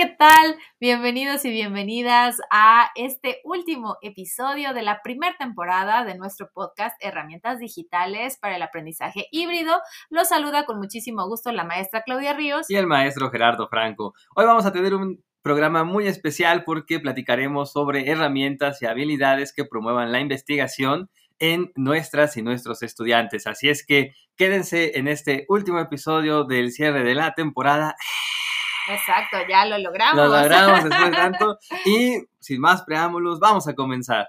¿qué tal? Bienvenidos y bienvenidas a este último episodio de la primera temporada de nuestro podcast Herramientas Digitales para el Aprendizaje Híbrido. Los saluda con muchísimo gusto la maestra Claudia Ríos y el maestro Gerardo Franco. Hoy vamos a tener un programa muy especial porque platicaremos sobre herramientas y habilidades que promuevan la investigación en nuestras y nuestros estudiantes. Así es que quédense en este último episodio del cierre de la temporada. Exacto, ya lo logramos. Lo logramos después de tanto. Y sin más preámbulos, vamos a comenzar.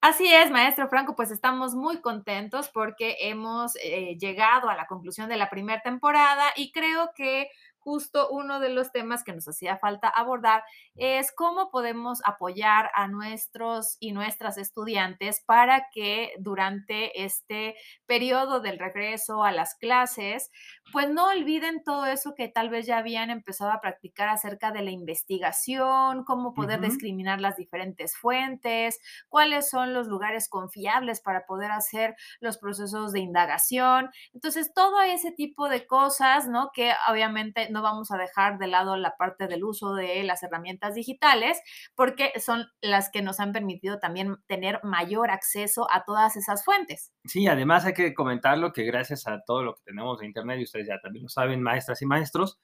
Así es, maestro Franco, pues estamos muy contentos porque hemos eh, llegado a la conclusión de la primera temporada y creo que justo uno de los temas que nos hacía falta abordar es cómo podemos apoyar a nuestros y nuestras estudiantes para que durante este periodo del regreso a las clases, pues no olviden todo eso que tal vez ya habían empezado a practicar acerca de la investigación, cómo poder discriminar las diferentes fuentes, cuáles son los lugares confiables para poder hacer los procesos de indagación. Entonces, todo ese tipo de cosas, ¿no? Que obviamente no vamos a dejar de lado la parte del uso de las herramientas digitales porque son las que nos han permitido también tener mayor acceso a todas esas fuentes. Sí, además hay que comentarlo que gracias a todo lo que tenemos de Internet, y ustedes ya también lo saben, maestras y maestros,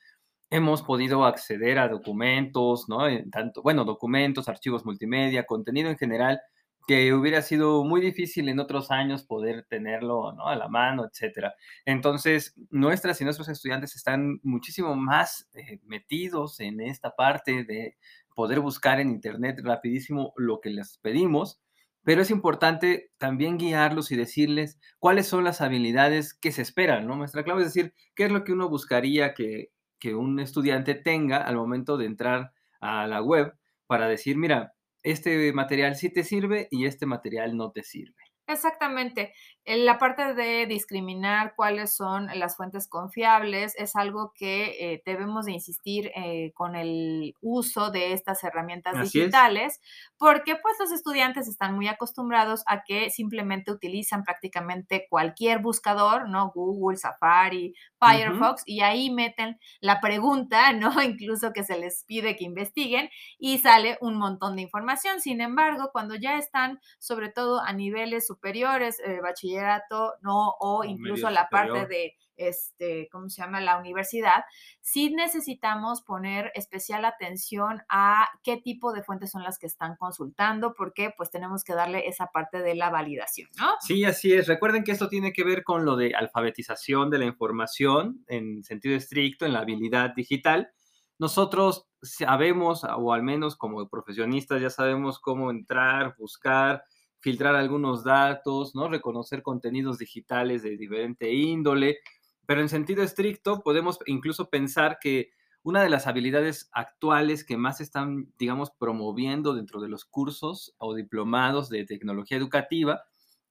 hemos podido acceder a documentos, ¿no? Tanto, bueno, documentos, archivos multimedia, contenido en general, que hubiera sido muy difícil en otros años poder tenerlo ¿no? a la mano, etcétera. Entonces, nuestras y nuestros estudiantes están muchísimo más eh, metidos en esta parte de poder buscar en Internet rapidísimo lo que les pedimos, pero es importante también guiarlos y decirles cuáles son las habilidades que se esperan, ¿no? Nuestra clave es decir, qué es lo que uno buscaría que, que un estudiante tenga al momento de entrar a la web para decir, mira, este material sí te sirve y este material no te sirve. Exactamente. En la parte de discriminar cuáles son las fuentes confiables es algo que eh, debemos de insistir eh, con el uso de estas herramientas digitales, porque pues los estudiantes están muy acostumbrados a que simplemente utilizan prácticamente cualquier buscador, ¿no? Google, Safari, Firefox, y ahí meten la pregunta, ¿no? Incluso que se les pide que investiguen y sale un montón de información. Sin embargo, cuando ya están, sobre todo a niveles superiores, eh, bachillerato, ¿no? O incluso la parte de este, ¿cómo se llama? La universidad, sí necesitamos poner especial atención a qué tipo de fuentes son las que están consultando, porque pues tenemos que darle esa parte de la validación, ¿no? Sí, así es. Recuerden que esto tiene que ver con lo de alfabetización de la información en sentido estricto, en la habilidad digital. Nosotros sabemos, o al menos como profesionistas ya sabemos cómo entrar, buscar, filtrar algunos datos, ¿no? Reconocer contenidos digitales de diferente índole, pero en sentido estricto, podemos incluso pensar que una de las habilidades actuales que más están, digamos, promoviendo dentro de los cursos o diplomados de tecnología educativa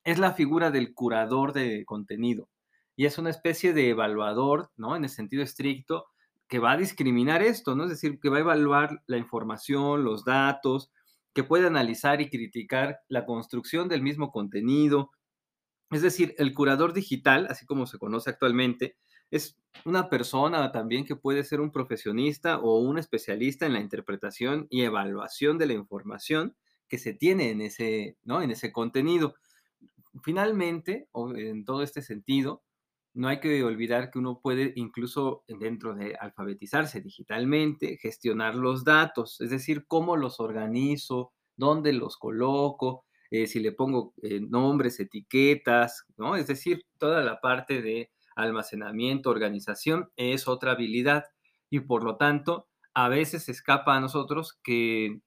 es la figura del curador de contenido. Y es una especie de evaluador, ¿no? En el sentido estricto, que va a discriminar esto, ¿no? Es decir, que va a evaluar la información, los datos, que puede analizar y criticar la construcción del mismo contenido, es decir, el curador digital, así como se conoce actualmente, es una persona también que puede ser un profesionista o un especialista en la interpretación y evaluación de la información que se tiene en ese, ¿no? en ese contenido. Finalmente, en todo este sentido, no hay que olvidar que uno puede incluso dentro de alfabetizarse digitalmente, gestionar los datos, es decir, cómo los organizo, dónde los coloco, eh, si le pongo eh, nombres, etiquetas, ¿no? Es decir, toda la parte de almacenamiento, organización es otra habilidad y por lo tanto a veces escapa a nosotros que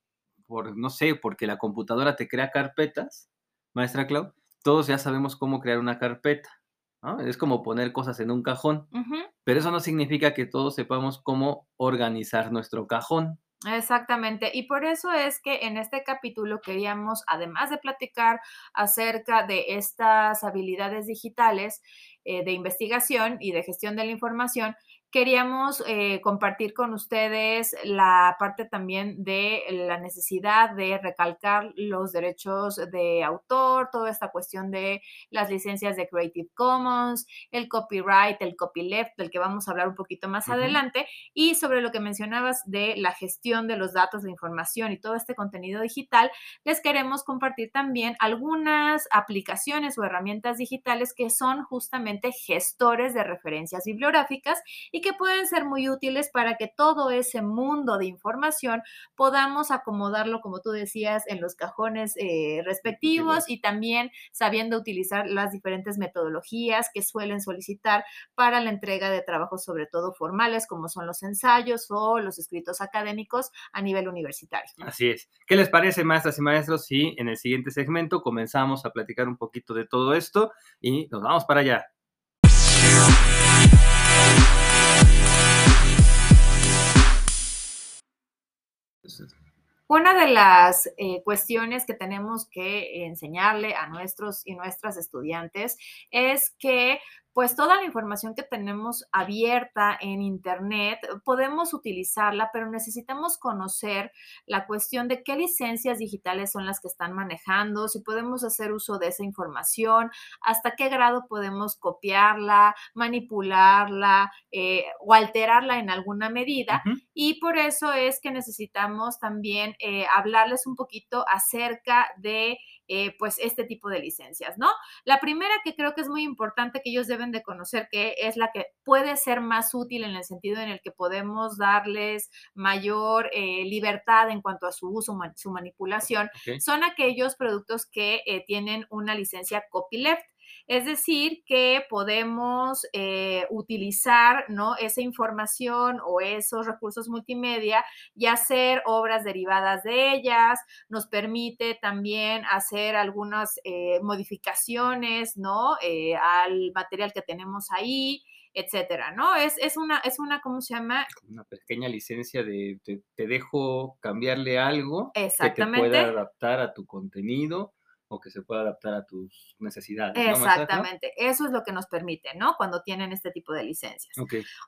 por, no sé, porque la computadora te crea carpetas, maestra Clau, todos ya sabemos cómo crear una carpeta. ¿No? Es como poner cosas en un cajón, pero eso no significa que todos sepamos cómo organizar nuestro cajón. Exactamente, y por eso es que en este capítulo queríamos, además de platicar acerca de estas habilidades digitales eh, de investigación y de gestión de la información, queríamos eh, compartir con ustedes la parte también de la necesidad de recalcar los derechos de autor, toda esta cuestión de las licencias de Creative Commons, el copyright, el copyleft, del que vamos a hablar un poquito más adelante, y sobre lo que mencionabas de la gestión de los datos, de información y todo este contenido digital, les queremos compartir también algunas aplicaciones o herramientas digitales que son justamente gestores de referencias bibliográficas y que pueden ser muy útiles para que todo ese mundo de información podamos acomodarlo, como tú decías, en los cajones eh, respectivos y también sabiendo utilizar las diferentes metodologías que suelen solicitar para la entrega de trabajos, sobre todo formales, como son los ensayos o los escritos académicos a nivel universitario. Así es. ¿Qué les parece, maestras y maestros, si en el siguiente segmento comenzamos a platicar un poquito de todo esto y nos vamos para allá? Una de las eh, cuestiones que tenemos que enseñarle a nuestros y nuestras estudiantes es que pues toda la información que tenemos abierta en Internet podemos utilizarla, pero necesitamos conocer la cuestión de qué licencias digitales son las que están manejando, si podemos hacer uso de esa información, hasta qué grado podemos copiarla, manipularla eh, o alterarla en alguna medida. Y por eso es que necesitamos también eh, hablarles un poquito acerca de eh, pues este tipo de licencias, ¿no? La primera que creo que es muy importante que ellos deben de conocer, que es la que puede ser más útil en el sentido en el que podemos darles mayor eh, libertad en cuanto a su uso, su manipulación, son aquellos productos que eh, tienen una licencia copyleft. Es decir, que podemos eh, utilizar ¿no? esa información o esos recursos multimedia y hacer obras derivadas de ellas. Nos permite también hacer algunas eh, modificaciones ¿no? Eh, al material que tenemos ahí etcétera, ¿no? Es, es, una, es una, ¿cómo se llama? Una pequeña licencia de te, dejo cambiarle algo que te pueda adaptar a tu contenido o que se pueda adaptar a tus necesidades. Exactamente, eso es lo que nos permite, ¿no? Cuando tienen este tipo de licencias.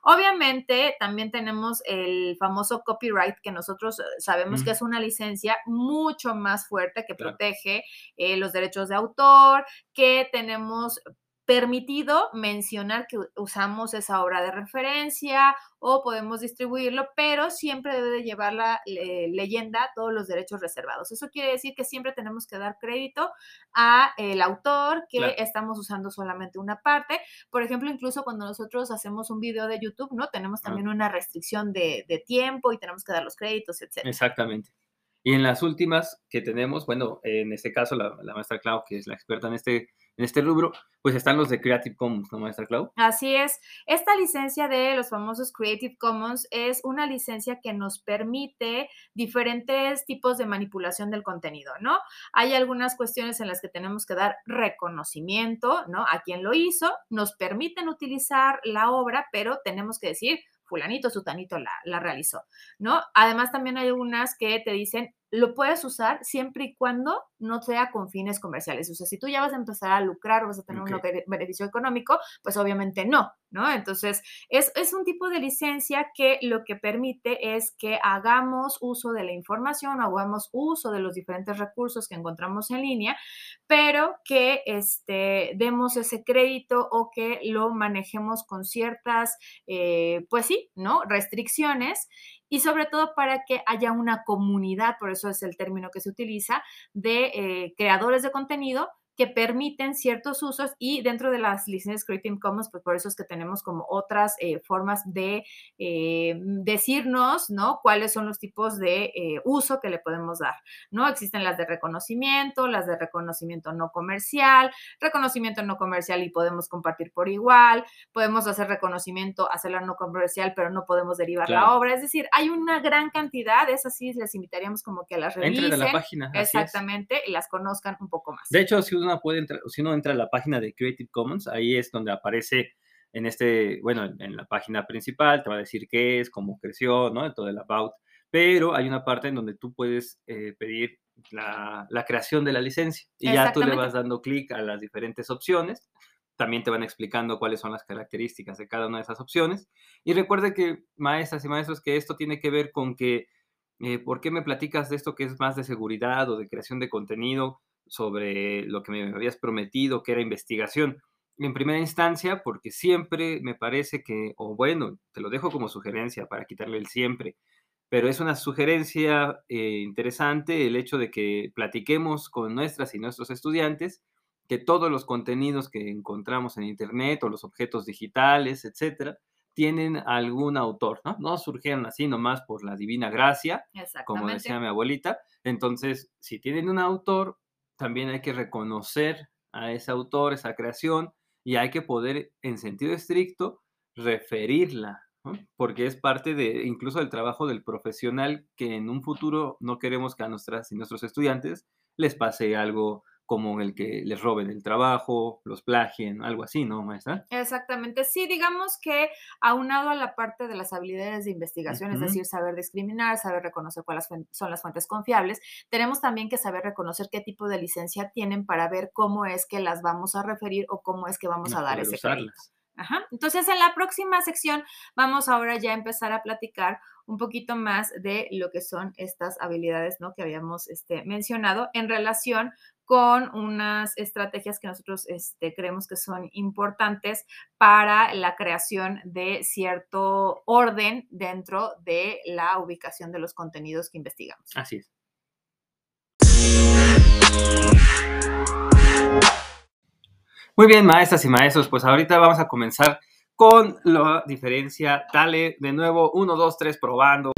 Obviamente, también tenemos el famoso copyright, que nosotros eh, sabemos que es una licencia mucho más fuerte que protege eh, los derechos de autor, que tenemos permitido mencionar que usamos esa obra de referencia o podemos distribuirlo, pero siempre debe de llevar la leyenda todos los derechos reservados. Eso quiere decir que siempre tenemos que dar crédito a el autor que estamos usando solamente una parte. Por ejemplo, incluso cuando nosotros hacemos un video de YouTube, ¿no? Tenemos también una restricción de, tiempo y tenemos que dar los créditos, etc. Exactamente. Y en las últimas que tenemos, bueno, en este caso la, la maestra Clau, que es la experta en este en este rubro, pues están los de Creative Commons, ¿no, maestra Clau? Así es. Esta licencia de los famosos Creative Commons es una licencia que nos permite diferentes tipos de manipulación del contenido, ¿no? Hay algunas cuestiones en las que tenemos que dar reconocimiento, ¿no? A quien lo hizo, nos permiten utilizar la obra, pero tenemos que decir, fulanito, sutanito la, la realizó, ¿no? Además, también hay unas que te dicen, lo puedes usar siempre y cuando no sea con fines comerciales. O sea, si tú ya vas a empezar a lucrar o vas a tener un beneficio económico, pues obviamente no, ¿no? Entonces, es, es, un tipo de licencia que lo que permite es que hagamos uso de la información, hagamos uso de los diferentes recursos que encontramos en línea, pero que este, demos ese crédito o que lo manejemos con ciertas, eh, pues sí, ¿no? Restricciones y sobre todo para que haya una comunidad, por eso es el término que se utiliza, de eh, creadores de contenido que permiten ciertos usos y dentro de las licencias Creative Commons, pues por eso es que tenemos como otras eh, formas de eh, decirnos, ¿no? Cuáles son los tipos de eh, uso que le podemos dar, ¿no? Existen las de reconocimiento, las de reconocimiento no comercial, reconocimiento no comercial y podemos compartir por igual, podemos hacer reconocimiento, hacerla no comercial, pero no podemos derivar la obra, es decir, hay una gran cantidad, esas sí les invitaríamos como que a las revisen. Entre la página. Exactamente, y las conozcan un poco más. De hecho, si uno puede entrar, si uno entra a la página de Creative Commons, ahí es donde aparece en este, bueno, en, la página principal, te va a decir qué es, cómo creció, ¿no? Todo el about. Pero hay una parte en donde tú puedes eh, pedir la, creación de la licencia y ya tú le vas dando clic a las diferentes opciones también te van explicando cuáles son las características de cada una de esas opciones. Y recuerde que, maestras y maestros, que esto tiene que ver con que, eh, ¿por qué me platicas de esto que es más de seguridad o de creación de contenido sobre lo que me habías prometido, que era investigación? En primera instancia, porque siempre me parece que, o bueno, te lo dejo como sugerencia para quitarle el siempre, pero es una sugerencia eh, interesante el hecho de que platiquemos con nuestras y nuestros estudiantes que todos los contenidos que encontramos en Internet o los objetos digitales, etcétera, tienen algún autor, ¿no? No surgieron así nomás por la divina gracia, como decía mi abuelita. Entonces, si tienen un autor, también hay que reconocer a ese autor, esa creación, y hay que poder, en sentido estricto, referirla, porque es parte de incluso del trabajo del profesional que en un futuro no queremos que a nuestras y nuestros estudiantes les pase algo como el que les roben el trabajo, los plagien, algo así, ¿no, maestra? Exactamente, sí, digamos que aunado a la parte de las habilidades de investigación, es decir, saber discriminar, saber reconocer cuáles son las fuentes confiables, tenemos también que saber reconocer qué tipo de licencia tienen para ver cómo es que las vamos a referir o cómo es que vamos a dar ese crédito. Ajá. Entonces, en la próxima sección vamos ahora ya a empezar a platicar un poquito más de lo que son estas habilidades, ¿no? Que habíamos este, mencionado en relación con unas estrategias que nosotros este, creemos que son importantes para la creación de cierto orden dentro de la ubicación de los contenidos que investigamos. Así es. Muy bien, maestras y maestros, pues ahorita vamos a comenzar con la diferencia. Dale de nuevo, 1, 2, 3, probando.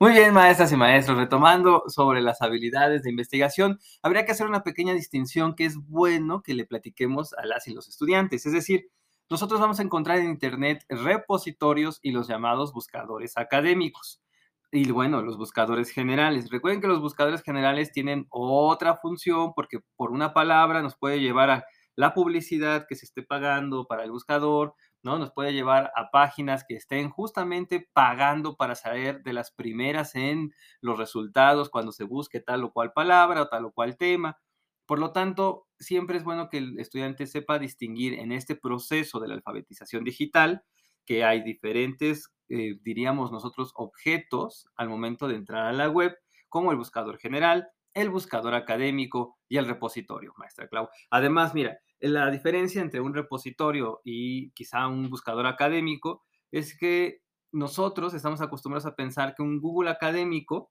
Muy bien, maestras y maestros, retomando sobre las habilidades de investigación, habría que hacer una pequeña distinción que es bueno que le platiquemos a las y los estudiantes. Es decir, nosotros vamos a encontrar en Internet repositorios y los llamados buscadores académicos. Y bueno, los buscadores generales. Recuerden que los buscadores generales tienen otra función porque por una palabra nos puede llevar a la publicidad que se esté pagando para el buscador, ¿no? Nos puede llevar a páginas que estén justamente pagando para saber de las primeras en los resultados cuando se busque tal o cual palabra o tal o cual tema. Por lo tanto, siempre es bueno que el estudiante sepa distinguir en este proceso de la alfabetización digital que hay diferentes, eh, diríamos nosotros, objetos al momento de entrar a la web, como el buscador general, el buscador académico y el repositorio, maestra Clau. Además, mira, la diferencia entre un repositorio y quizá un buscador académico es que nosotros estamos acostumbrados a pensar que un Google académico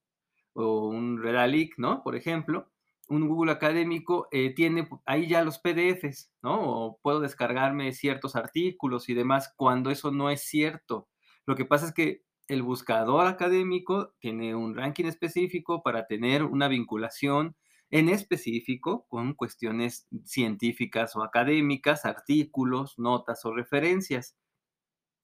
o un Redalic, ¿no? Por ejemplo, un Google académico eh, tiene ahí ya los PDFs, ¿no? O puedo descargarme ciertos artículos y demás, cuando eso no es cierto. Lo que pasa es que el buscador académico tiene un ranking específico para tener una vinculación en específico con cuestiones científicas o académicas, artículos, notas o referencias.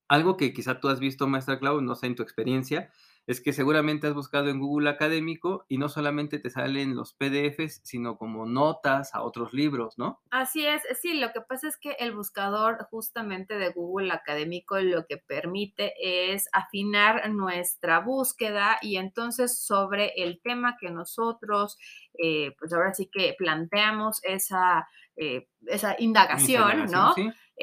Algo que quizá tú has visto, maestra Clau, no sé, en tu experiencia, es que seguramente has buscado en Google Académico y no solamente te salen los PDFs, sino como notas a otros libros, ¿no? Así es, sí, lo que pasa es que el buscador justamente de Google Académico lo que permite es afinar nuestra búsqueda y entonces sobre el tema que nosotros, eh, pues ahora sí que planteamos esa, eh, esa indagación, ¿no?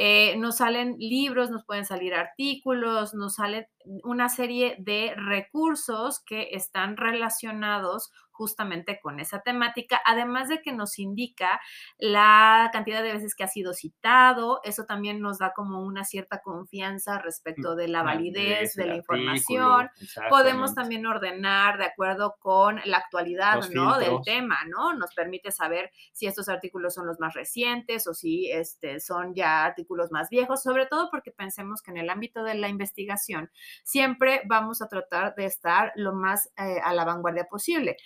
Eh, nos salen libros, nos pueden salir artículos, nos salen una serie de recursos que están relacionados justamente con esa temática, además de que nos indica la cantidad de veces que ha sido citado, eso también nos da como una cierta confianza respecto de la validez de la información. Podemos también ordenar de acuerdo con la actualidad, ¿no? Del tema, ¿no? Nos permite saber si estos artículos son los más recientes o si este, son ya artículos más viejos, sobre todo porque pensemos que en el ámbito de la investigación siempre vamos a tratar de estar lo más eh, a la vanguardia posible.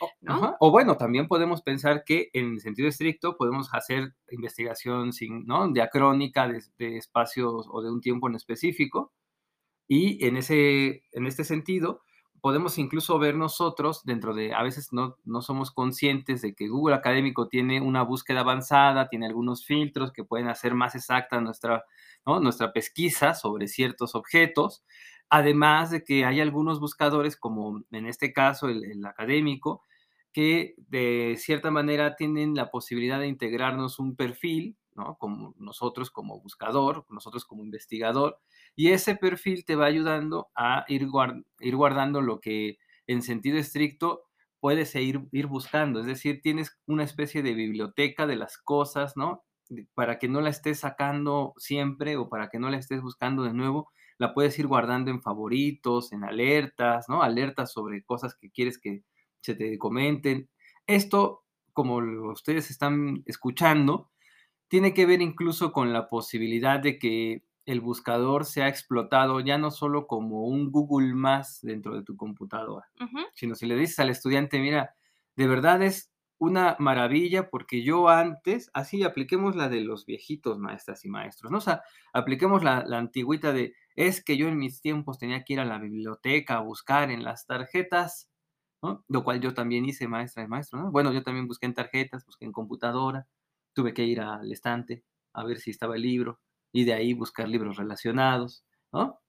O bueno, también podemos pensar que en sentido estricto podemos hacer investigación sin, ¿no? diacrónica de, de espacios o de un tiempo en específico. Y en, ese, en este sentido, podemos incluso ver nosotros dentro de, a veces no, no somos conscientes de que Google Académico tiene una búsqueda avanzada, tiene algunos filtros que pueden hacer más exacta nuestra, nuestra pesquisa sobre ciertos objetos. Además de que hay algunos buscadores, como en este caso el, académico, que de cierta manera tienen la posibilidad de integrarnos un perfil, ¿no? Como nosotros como buscador, nosotros como investigador, y ese perfil te va ayudando a ir, ir guardando lo que en sentido estricto puedes ir, ir buscando, es decir, tienes una especie de biblioteca de las cosas, ¿no? Para que no la estés sacando siempre o para que no la estés buscando de nuevo, la puedes ir guardando en favoritos, en alertas, ¿no? Alertas sobre cosas que quieres que se te comenten. Esto, como ustedes están escuchando, tiene que ver incluso con la posibilidad de que el buscador se ha explotado ya no solo como un Google más dentro de tu computadora, sino si le dices al estudiante, mira, de verdad es una maravilla porque yo antes, así apliquemos la de los viejitos maestras y maestros, ¿no? O sea, apliquemos la, la antigüita de, es que yo en mis tiempos tenía que ir a la biblioteca a buscar en las tarjetas, ¿no? Lo cual yo también hice maestra y maestro, ¿no? Bueno, yo también busqué en tarjetas, busqué en computadora, tuve que ir al estante a ver si estaba el libro, y de ahí buscar libros relacionados, ¿no?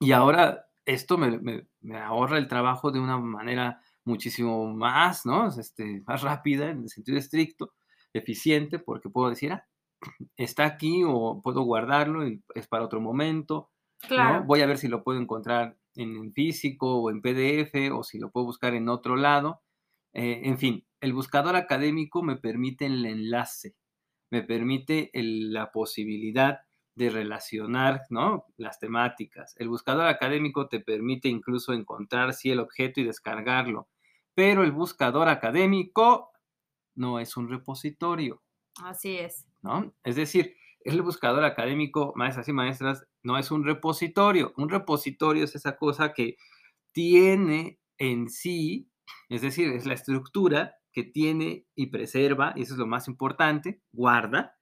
Y ahora esto me, ahorra el trabajo de una manera muchísimo más, ¿no? Este, más rápida en el sentido estricto, eficiente, porque puedo decir, ah, está aquí o puedo guardarlo y es para otro momento, claro. Voy a ver si lo puedo encontrar en físico o en PDF o si lo puedo buscar en otro lado. Eh, en fin, el buscador académico me permite el enlace, me permite la posibilidad de relacionar ¿no? las temáticas. El buscador académico te permite incluso encontrar sí el objeto y descargarlo, pero el buscador académico no es un repositorio. Así es. ¿no? Es decir, el buscador académico, maestras y maestras, no es un repositorio. Un repositorio es esa cosa que tiene en sí, es decir, es la estructura que tiene y preserva, y eso es lo más importante, guarda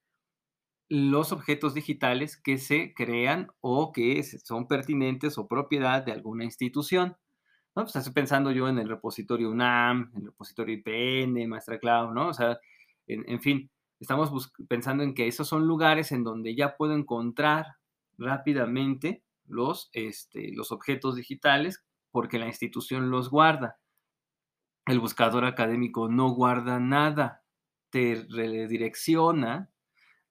los objetos digitales que se crean o que son pertinentes o propiedad de alguna institución. ¿no? Pues estoy pensando yo en el repositorio UNAM, en el repositorio IPN, Maestra Cloud, ¿no? O sea, en, fin, estamos pensando en que esos son lugares en donde ya puedo encontrar rápidamente los, este, los objetos digitales porque la institución los guarda. El buscador académico no guarda nada, te redirecciona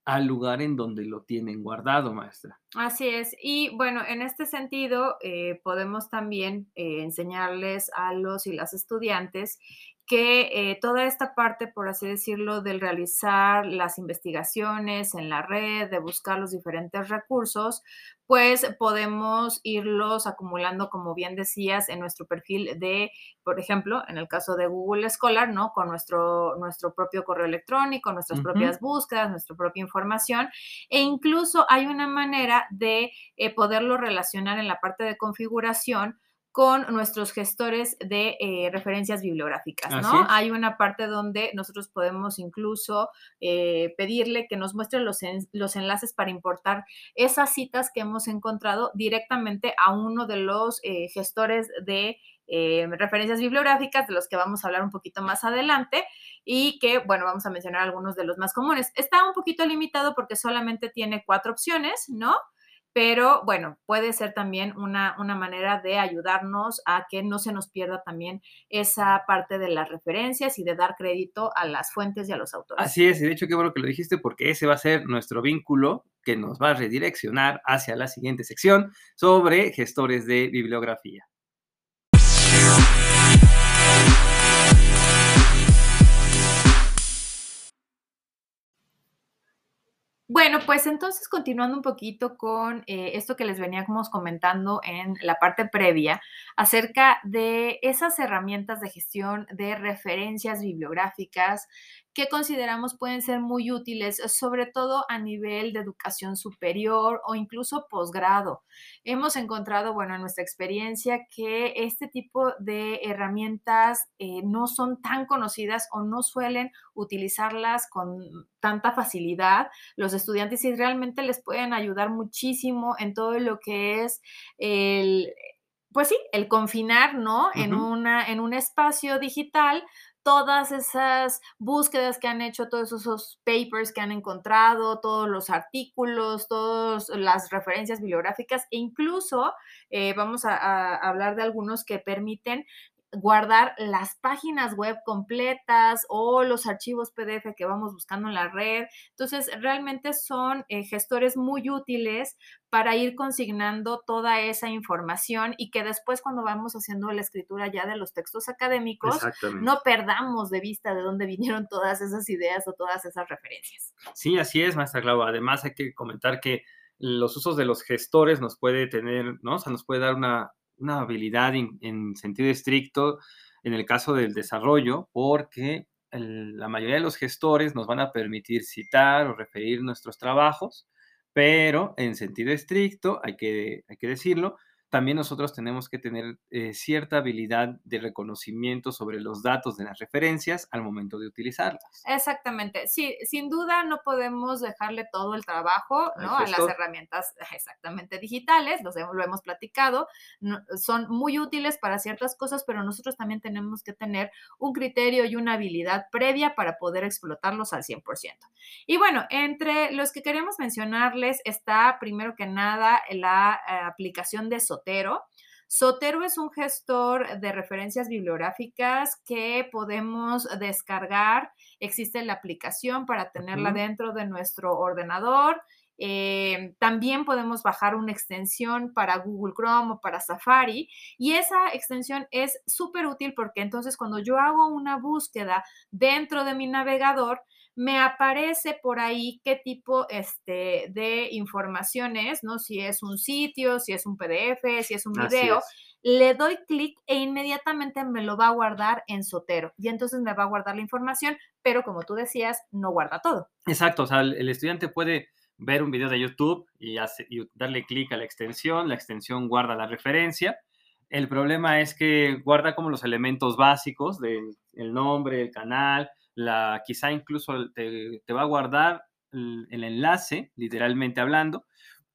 al lugar en donde lo tienen guardado, maestra. Así es. Y bueno, en este sentido, eh, podemos también eh, enseñarles a los y las estudiantes que eh, toda esta parte, por así decirlo, del realizar las investigaciones en la red, de buscar los diferentes recursos, pues podemos irlos acumulando, como bien decías, en nuestro perfil de, por ejemplo, en el caso de Google Scholar, ¿no? Con nuestro, nuestro propio correo electrónico, nuestras propias búsquedas, nuestra propia información. E incluso hay una manera de eh, poderlo relacionar en la parte de configuración con nuestros gestores de eh, referencias bibliográficas, ¿no? Hay una parte donde nosotros podemos incluso eh, pedirle que nos muestre los, los enlaces para importar esas citas que hemos encontrado directamente a uno de los eh, gestores de referencias bibliográficas, de los que vamos a hablar un poquito más adelante y que, bueno, vamos a mencionar algunos de los más comunes. Está un poquito limitado porque solamente tiene cuatro opciones, ¿no? Pero bueno, puede ser también una, una, manera de ayudarnos a que no se nos pierda también esa parte de las referencias y de dar crédito a las fuentes y a los autores. Así es, y de hecho qué bueno que lo dijiste porque ese va a ser nuestro vínculo que nos va a redireccionar hacia la siguiente sección sobre gestores de bibliografía. Bueno, pues entonces continuando un poquito con eh, esto que les veníamos comentando en la parte previa acerca de esas herramientas de gestión de referencias bibliográficas que consideramos pueden ser muy útiles, sobre todo a nivel de educación superior o incluso posgrado. Hemos encontrado, bueno, en nuestra experiencia que este tipo de herramientas eh, no son tan conocidas o no suelen utilizarlas con tanta facilidad los estudiantes y realmente les pueden ayudar muchísimo en todo lo que es el pues sí, el confinar, ¿no? en, una, en un espacio digital todas esas búsquedas que han hecho, todos esos papers que han encontrado, todos los artículos, todas las referencias bibliográficas e incluso eh, vamos a, hablar de algunos que permiten guardar las páginas web completas o los archivos PDF que vamos buscando en la red. Entonces, realmente son eh, gestores muy útiles para ir consignando toda esa información y que después cuando vamos haciendo la escritura ya de los textos académicos, no perdamos de vista de dónde vinieron todas esas ideas o todas esas referencias. Sí, así es, maestra Clau. Además, hay que comentar que los usos de los gestores nos puede tener, ¿no? O sea, nos puede dar una una habilidad en, sentido estricto en el caso del desarrollo, porque la mayoría de los gestores nos van a permitir citar o referir nuestros trabajos, pero en sentido estricto, hay que, hay que decirlo, también nosotros tenemos que tener eh, cierta habilidad de reconocimiento sobre los datos de las referencias al momento de utilizarlas. Exactamente. Sí, sin duda no podemos dejarle todo el trabajo ¿no? a las herramientas exactamente digitales, lo hemos platicado, son muy útiles para ciertas cosas, pero nosotros también tenemos que tener un criterio y una habilidad previa para poder explotarlos al 100%. Y bueno, entre los que queremos mencionarles está primero que nada la eh, aplicación de Sotero. Sotero es un gestor de referencias bibliográficas que podemos descargar. Existe la aplicación para tenerla dentro de nuestro ordenador. Eh, también podemos bajar una extensión para Google Chrome o para Safari y esa extensión es súper útil porque entonces cuando yo hago una búsqueda dentro de mi navegador, me aparece por ahí qué tipo este, de información es, ¿no? Si es un sitio, si es un PDF, si es un video. Le doy clic e inmediatamente me lo va a guardar en Sotero. Y entonces me va a guardar la información, pero como tú decías, no guarda todo. Exacto, o sea, el estudiante puede ver un video de YouTube y, darle clic a la extensión, la extensión guarda la referencia. El problema es que guarda como los elementos básicos del nombre, el canal, la, quizá incluso te, va a guardar el, enlace, literalmente hablando,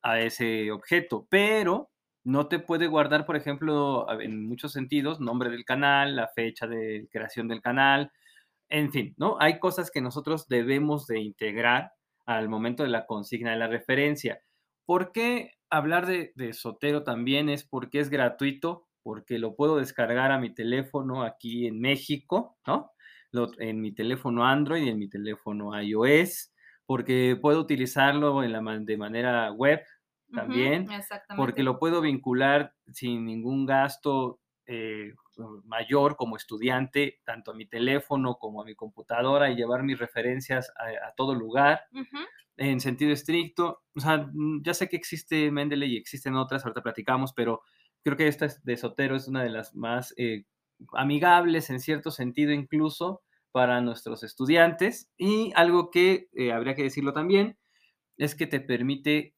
a ese objeto, pero no te puede guardar, por ejemplo, en muchos sentidos, nombre del canal, la fecha de creación del canal, en fin, ¿no? Hay cosas que nosotros debemos de integrar al momento de la consigna de la referencia. ¿Por qué hablar de, de Sotero también? Es porque es gratuito, porque lo puedo descargar a mi teléfono aquí en México, ¿no? En mi teléfono Android y en mi teléfono iOS, porque puedo utilizarlo en la, de manera web también, porque lo puedo vincular sin ningún gasto eh, mayor como estudiante, tanto a mi teléfono como a mi computadora y llevar mis referencias a, todo lugar. En sentido estricto, o sea, mm, ya sé que existe Mendeley y existen otras, ahorita platicamos, pero creo que esta de Sotero es una de las más eh, amigables en cierto sentido incluso para nuestros estudiantes. Y algo que eh, habría que decirlo también es que te permite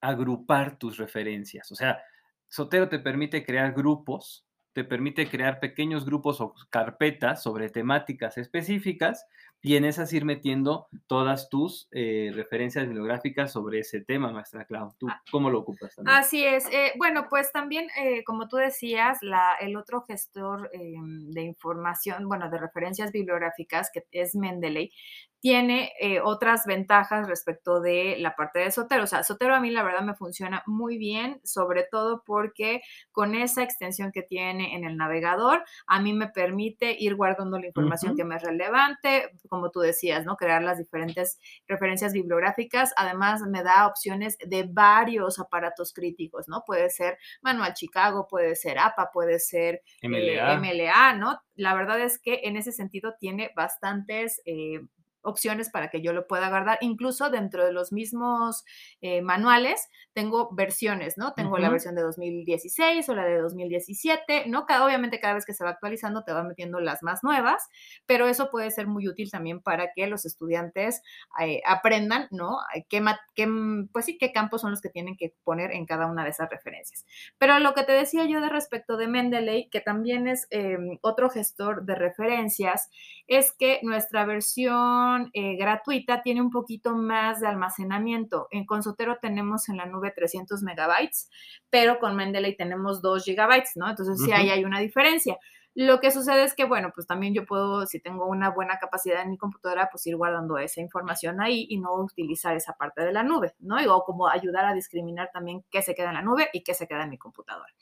agrupar tus referencias. O sea, Sotero te permite crear grupos te permite crear pequeños grupos o carpetas sobre temáticas específicas y en esas ir metiendo todas tus eh, referencias bibliográficas sobre ese tema, maestra Clau. ¿Tú ah, cómo lo ocupas también? Así es. Eh, bueno, pues también, eh, como tú decías, la, el otro gestor de información, bueno, de referencias bibliográficas, que es Mendeley, tiene eh, otras ventajas respecto de la parte de Sotero. O sea, Sotero a mí la verdad me funciona muy bien, sobre todo porque con esa extensión que tiene en el navegador, a mí me permite ir guardando la información que me es relevante, como tú decías, ¿no? Crear las diferentes referencias bibliográficas. Además, me da opciones de varios aparatos críticos, ¿no? Puede ser Manual Chicago, puede ser APA, puede ser MLA, eh, ¿no? La verdad es que en ese sentido tiene bastantes... Eh, opciones para que yo lo pueda guardar. Incluso dentro de los mismos eh, manuales tengo versiones, ¿no? Tengo la versión de 2016 o la de 2017, ¿no? Cada, obviamente cada vez que se va actualizando te va metiendo las más nuevas, pero eso puede ser muy útil también para que los estudiantes eh, aprendan, ¿no? Qué, qué, pues sí, qué campos son los que tienen que poner en cada una de esas referencias. Pero lo que te decía yo de respecto de Mendeley, que también es em, otro gestor de referencias, es que nuestra versión eh, gratuita tiene un poquito más de almacenamiento. En Consotero tenemos en la nube 300 megabytes, pero con Mendeley tenemos 2 gigabytes, ¿no? Entonces sí, ahí hay una diferencia. Lo que sucede es que, bueno, pues también yo puedo, si tengo una buena capacidad en mi computadora, pues ir guardando esa información ahí y no utilizar esa parte de la nube, ¿no? O como ayudar a discriminar también qué se queda en la nube y qué se queda en mi computadora.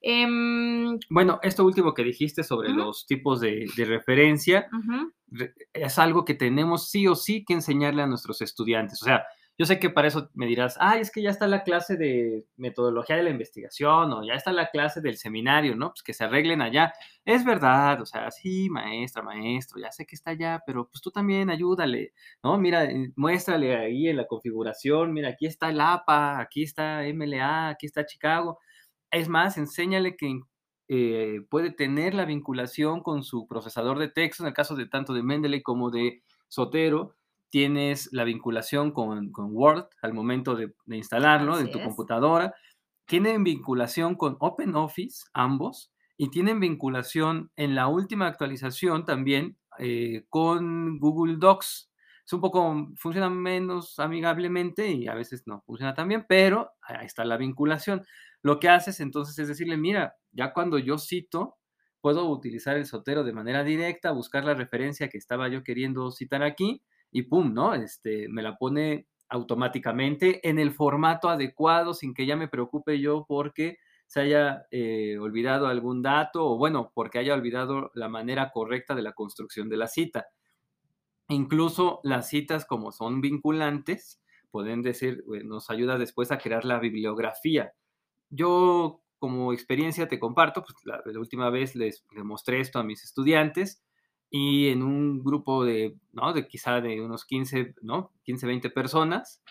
Em, bueno, esto último que dijiste sobre los tipos de, referencia es algo que tenemos sí o sí que enseñarle a nuestros estudiantes. O sea, yo sé que para eso me dirás, ay, es que ya está la clase de metodología de la investigación o ya está la clase del seminario, ¿no? Pues que se arreglen allá. Es verdad, o sea, sí, maestra, maestro, ya sé que está allá, pero pues tú también ayúdale, ¿no? Mira, eh, muéstrale ahí en la configuración, mira, aquí está el APA, aquí está MLA, aquí está Chicago. Es más, enséñale que eh, puede tener la vinculación con su procesador de texto, en el caso de tanto de Mendeley como de Sotero, tienes la vinculación con, Word al momento de, instalarlo en tu computadora, tienen vinculación con OpenOffice, ambos, y tienen vinculación en la última actualización también eh, con Google Docs. Es un poco, funciona menos amigablemente y a veces no funciona tan bien, pero ahí está la vinculación. Lo que haces entonces es decirle, mira, ya cuando yo cito, puedo utilizar el sotero de manera directa, buscar la referencia que estaba yo queriendo citar aquí y pum, ¿no? Este, me la pone automáticamente en el formato adecuado sin que ya me preocupe yo porque se haya eh, olvidado algún dato o bueno, porque haya olvidado la manera correcta de la construcción de la cita. Incluso las citas como son vinculantes, pueden decir, eh, nos ayuda después a crear la bibliografía. Yo como experiencia te comparto, pues la, última vez les, les mostré esto a mis estudiantes y en un grupo de, ¿no? De quizá de unos 15, ¿no? 15, 20 personas,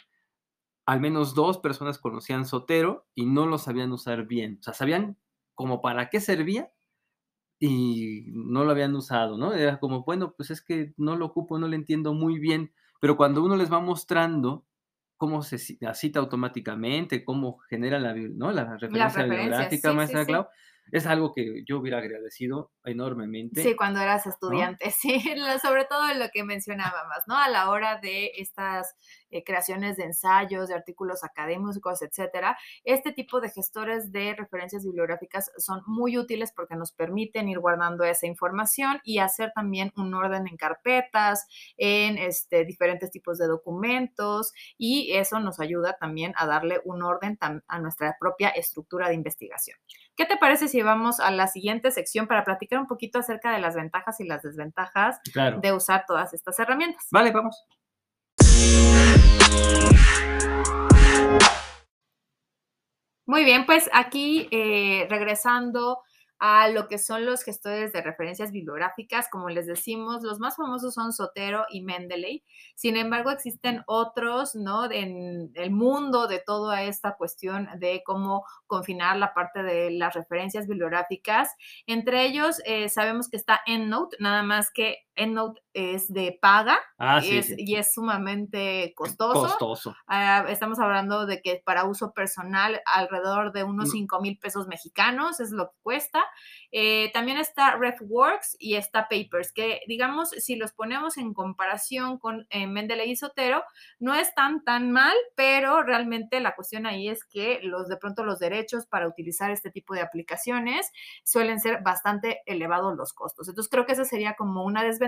al menos dos personas conocían Sotero y no lo sabían usar bien. O sea, sabían como para qué servía y no lo habían usado, ¿no? Era como, bueno, pues es que no lo ocupo, no lo entiendo muy bien, pero cuando uno les va mostrando cómo se cita automáticamente, cómo genera la, ¿no? la referencia bibliográfica, maestra Clau, es algo que yo hubiera agradecido enormemente. Sí, cuando eras estudiante, sí, sobre todo lo que mencionábamos, ¿no? A la hora de estas eh, creaciones de ensayos, de artículos académicos, etcétera, este tipo de gestores de referencias bibliográficas son muy útiles porque nos permiten ir guardando esa información y hacer también un orden en carpetas, en este, diferentes tipos de documentos y eso nos ayuda también a darle un orden a nuestra propia estructura de investigación. ¿Qué te parece si vamos a la siguiente sección para platicar un poquito acerca de las ventajas y las desventajas de usar todas estas herramientas? Vale, vamos. Muy bien, pues aquí eh, regresando a lo que son los gestores de referencias bibliográficas. Como les decimos, los más famosos son Sotero y Mendeley. Sin embargo, existen otros, ¿no? En el mundo de toda esta cuestión de cómo confinar la parte de las referencias bibliográficas. Entre ellos, eh, sabemos que está EndNote, nada más que EndNote es de paga ah, y es sumamente costoso. Costoso. Ah, estamos hablando de que para uso personal alrededor de unos 5 mm. mil pesos mexicanos es lo que cuesta. Eh, también está RefWorks y está Papers, que digamos, si los ponemos en comparación con eh, Mendeley y Sotero, no están tan mal, pero realmente la cuestión ahí es que los de pronto los derechos para utilizar este tipo de aplicaciones suelen ser bastante elevados los costos. Entonces creo que esa sería como una desventaja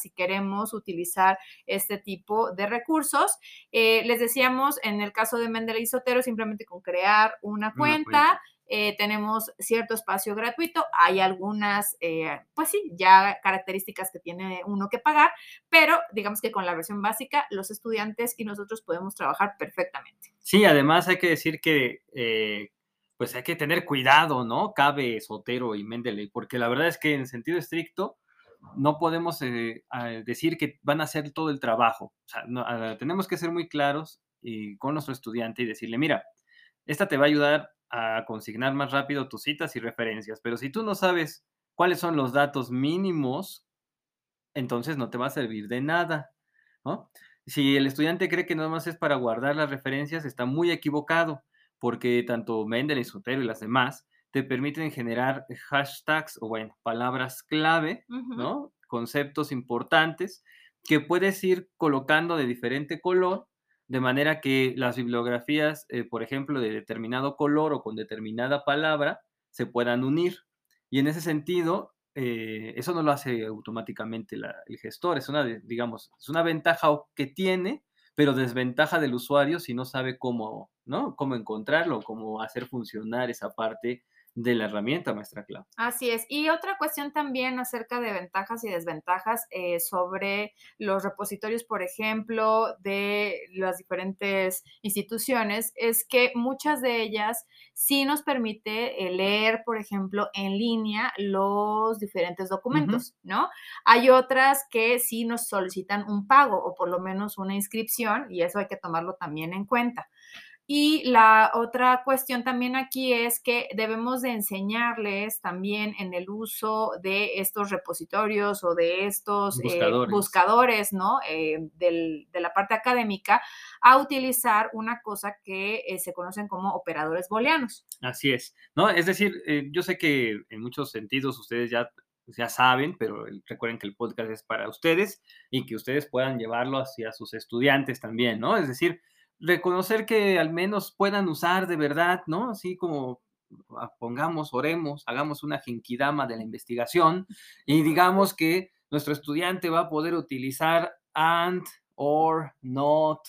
si queremos utilizar este tipo de recursos. Eh, les decíamos, en el caso de Mendeley y Sotero, simplemente con crear una cuenta eh, tenemos cierto espacio gratuito, hay algunas, eh, pues sí, ya características que tiene uno que pagar, pero digamos que con la versión básica los estudiantes y nosotros podemos trabajar perfectamente. Sí, además hay que decir que eh, pues hay que tener cuidado, ¿no? Cabe Sotero y Mendeley, porque la verdad es que en sentido estricto no podemos decir que van a hacer todo el trabajo. O sea, ah, tenemos que ser muy claros y con nuestro estudiante y decirle, mira, esta te va a ayudar a consignar más rápido tus citas y referencias. Pero si tú no sabes cuáles son los datos mínimos, entonces no te va a servir de nada. Si el estudiante cree que nada más es para guardar las referencias, está muy equivocado, porque tanto Mendel y Sotero y las demás te permiten generar hashtags o bueno, palabras clave, ¿no? Conceptos importantes que puedes ir colocando de diferente color de manera que las bibliografías, eh, por ejemplo, de determinado color o con determinada palabra, se puedan unir. Y en ese sentido, eh, eso no lo hace automáticamente el gestor, es una, digamos, es una ventaja que tiene, pero desventaja del usuario si no sabe cómo, ¿no? Cómo encontrarlo, cómo hacer funcionar esa parte de la herramienta, maestra Clau. Así es. Y otra cuestión también acerca de ventajas y desventajas eh, sobre los repositorios, por ejemplo, de las diferentes instituciones, es que muchas de ellas sí nos permite eh, leer, por ejemplo, en línea los diferentes documentos, ¿no? Hay otras que sí nos solicitan un pago o por lo menos una inscripción y eso hay que tomarlo también en cuenta. Y la otra cuestión también aquí es que debemos de enseñarles también en el uso de estos repositorios o de estos eh, buscadores, ¿no? Eh, de la parte académica a utilizar una cosa que eh, se conocen como operadores booleanos. Así es, ¿no? Es decir, yo sé que en muchos sentidos ustedes ya ya saben, pero recuerden que el podcast es para ustedes y que ustedes puedan llevarlo hacia sus estudiantes también, ¿no? Es decir, reconocer que al menos puedan usar de verdad, ¿no? Así como ah, pongamos, oremos, hagamos una jinkidama de la investigación y digamos que nuestro estudiante va a poder utilizar and, or, not,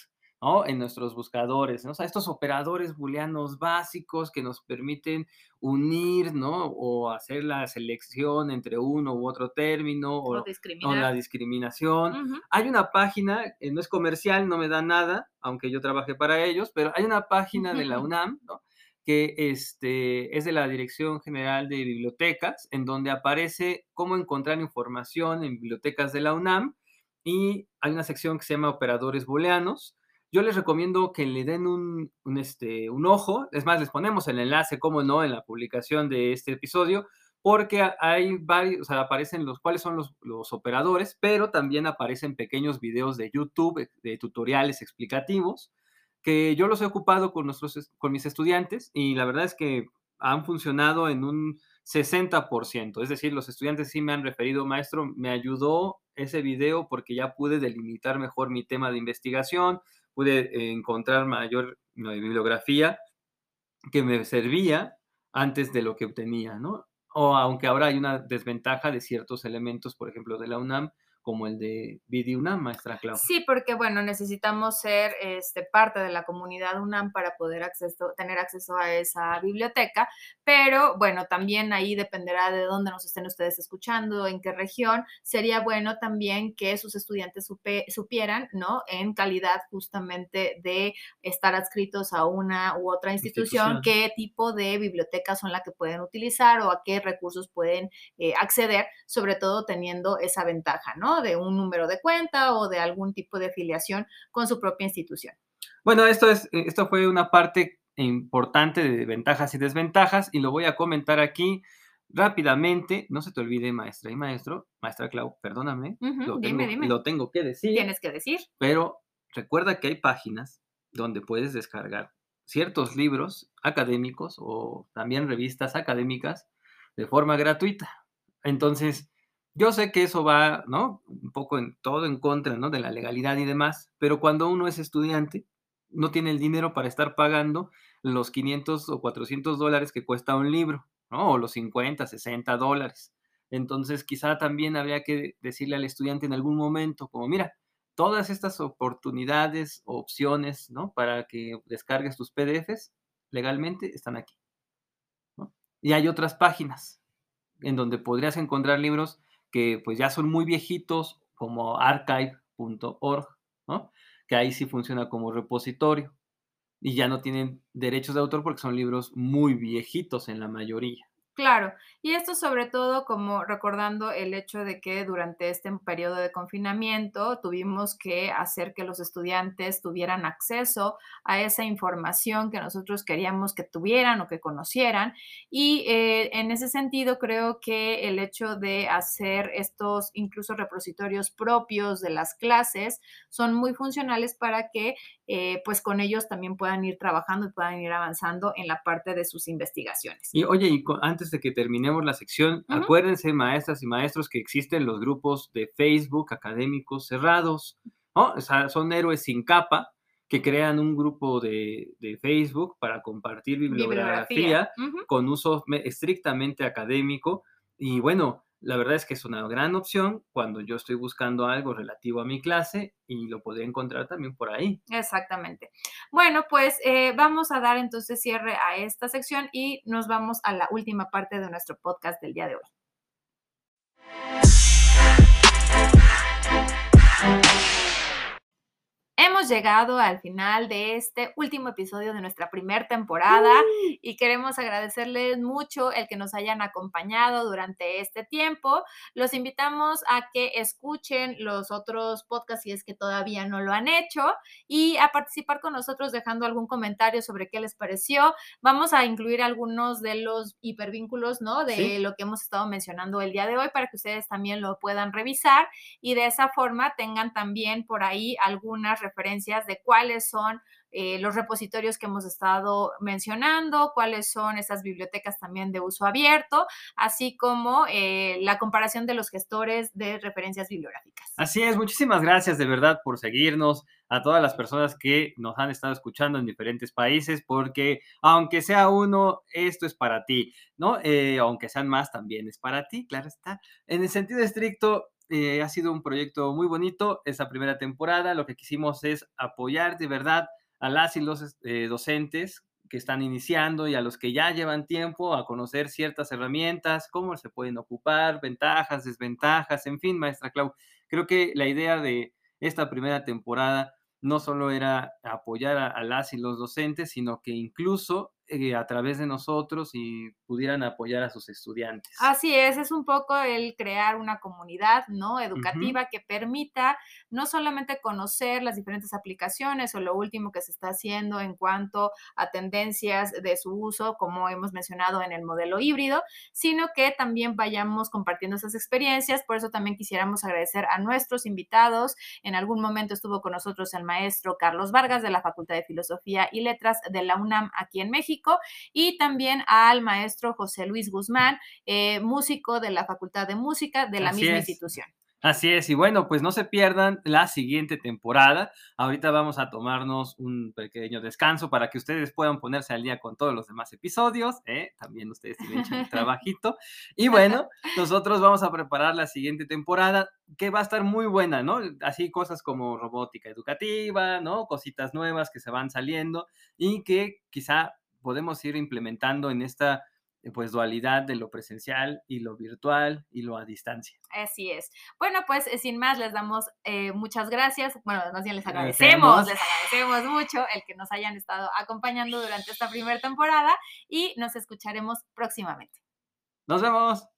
en nuestros buscadores, ¿no? O sea, estos operadores booleanos básicos que nos permiten unir, ¿no? O hacer la selección entre uno u otro término o, la discriminación. Hay una página, eh, no es comercial, no me da nada, aunque yo trabajé para ellos, pero hay una página de la UNAM, ¿no? que este, es de la Dirección General de Bibliotecas, en donde aparece cómo encontrar información en bibliotecas de la UNAM y hay una sección que se llama Operadores Booleanos, yo les recomiendo que le den un, este, un ojo. Es más, les ponemos el enlace, como no, en la publicación de este episodio, porque hay varios, o aparecen los cuáles son los, los, operadores, pero también aparecen pequeños videos de YouTube, eh, de tutoriales explicativos, que yo los he ocupado con, nuestros, con mis estudiantes y la verdad es que han funcionado en un 60%. Es decir, los estudiantes sí me han referido, maestro, me ayudó ese video porque ya pude delimitar mejor mi tema de investigación, pude encontrar mayor bibliografía que me servía antes de lo que obtenía, ¿no? O aunque ahora hay una desventaja de ciertos elementos, por ejemplo, de la UNAM, como el de Vidi UNAM, maestra Clau. Sí, porque bueno, necesitamos ser este, parte de la comunidad UNAM para poder acceso, tener acceso a esa biblioteca, pero bueno, también ahí dependerá de dónde nos estén ustedes escuchando, en qué región. Sería bueno también que sus estudiantes supieran, ¿no? En calidad justamente de estar adscritos a una u otra institución, qué tipo de bibliotecas son las que pueden utilizar o a qué recursos pueden eh, acceder, sobre todo teniendo esa ventaja, ¿no? De un número de cuenta o de algún tipo de afiliación con su propia institución. Bueno, esto, es, eh, esto fue una parte importante de ventajas y desventajas y lo voy a comentar aquí rápidamente. No se te olvide, maestra y maestro, maestra Clau, perdóname, lo, tengo, lo tengo que decir. Tienes que decir. Pero recuerda que hay páginas donde puedes descargar ciertos libros académicos o también revistas académicas de forma gratuita. Entonces, yo sé que eso va, ¿no? Un poco en todo en contra, ¿no? De la legalidad y demás, pero cuando uno es estudiante, no tiene el dinero para estar pagando los 500 o 400 dólares que cuesta un libro, ¿no? O los 50, 60 dólares. Entonces, quizá también habría que decirle al estudiante en algún momento, como, mira, todas estas oportunidades, opciones, ¿no? Para que descargues tus PDFs legalmente están aquí. Y hay otras páginas en donde podrías encontrar libros que pues ya son muy viejitos, como archive.org, ¿no? que ahí sí funciona como repositorio y ya no tienen derechos de autor porque son libros muy viejitos en la mayoría. Claro, y esto sobre todo como recordando el hecho de que durante este periodo de confinamiento tuvimos que hacer que los estudiantes tuvieran acceso a esa información que nosotros queríamos que tuvieran o que conocieran. Y eh, en ese sentido creo que el hecho de hacer estos incluso repositorios propios de las clases son muy funcionales para que eh, pues con ellos también puedan ir trabajando y puedan ir avanzando en la parte de sus investigaciones. Y oye, y antes de que terminemos la sección, acuérdense, maestras y maestros, que existen los grupos de Facebook académicos cerrados, ¿no? O sea, son héroes sin capa que crean un grupo de, Facebook para compartir bibliografía, con uso estrictamente académico. Y bueno, la verdad es que es una gran opción cuando yo estoy buscando algo relativo a mi clase y lo podría encontrar también por ahí. Exactamente. Bueno, pues eh, vamos a dar entonces cierre a esta sección y nos vamos a la última parte de nuestro podcast del día de hoy. Hemos llegado al final de este último episodio de nuestra primera temporada y queremos agradecerles mucho el que nos hayan acompañado durante este tiempo. Los invitamos a que escuchen los otros podcasts si es que todavía no lo han hecho y a participar con nosotros dejando algún comentario sobre qué les pareció. Vamos a incluir algunos de los hipervínculos, ¿no? De lo que hemos estado mencionando el día de hoy para que ustedes también lo puedan revisar y de esa forma tengan también por ahí algunas referencias de cuáles son eh, los repositorios que hemos estado mencionando, cuáles son esas bibliotecas también de uso abierto, así como eh, la comparación de los gestores de referencias bibliográficas. Así es, muchísimas gracias de verdad por seguirnos a todas las personas que nos han estado escuchando en diferentes países, porque aunque sea uno, esto es para ti, ¿no? Eh, aunque sean más, también es para ti, claro está. En el sentido estricto, eh, ha sido un proyecto muy bonito esa primera temporada. Lo que quisimos es apoyar de verdad a las y los eh, docentes que están iniciando y a los que ya llevan tiempo a conocer ciertas herramientas, cómo se pueden ocupar, ventajas, desventajas, en fin, maestra Clau. Creo que la idea de esta primera temporada no solo era apoyar a, las y los docentes, sino que incluso a través de nosotros y pudieran apoyar a sus estudiantes. Así es, es un poco el crear una comunidad, ¿no? Educativa que permita no solamente conocer las diferentes aplicaciones o lo último que se está haciendo en cuanto a tendencias de su uso, como hemos mencionado en el modelo híbrido, sino que también vayamos compartiendo esas experiencias. Por eso también quisiéramos agradecer a nuestros invitados. En algún momento estuvo con nosotros el maestro Carlos Vargas de la Facultad de Filosofía y Letras de la UNAM aquí en México y también al maestro José Luis Guzmán, eh, músico de la Facultad de Música de la misma institución. Así es, y bueno, pues no se pierdan la siguiente temporada. Ahorita vamos a tomarnos un pequeño descanso para que ustedes puedan ponerse al día con todos los demás episodios. ¿eh? También ustedes tienen el trabajito. Y bueno, nosotros vamos a preparar la siguiente temporada que va a estar muy buena, ¿no? Así cosas como robótica educativa, ¿no? Cositas nuevas que se van saliendo y que quizá podemos ir implementando en esta eh, pues dualidad de lo presencial y lo virtual y lo a distancia. Así es. Bueno, pues eh, sin más les damos eh, muchas gracias. Bueno, más bien les agradecemos, les agradecemos mucho el que nos hayan estado acompañando durante esta primera temporada y nos escucharemos próximamente. Nos vemos.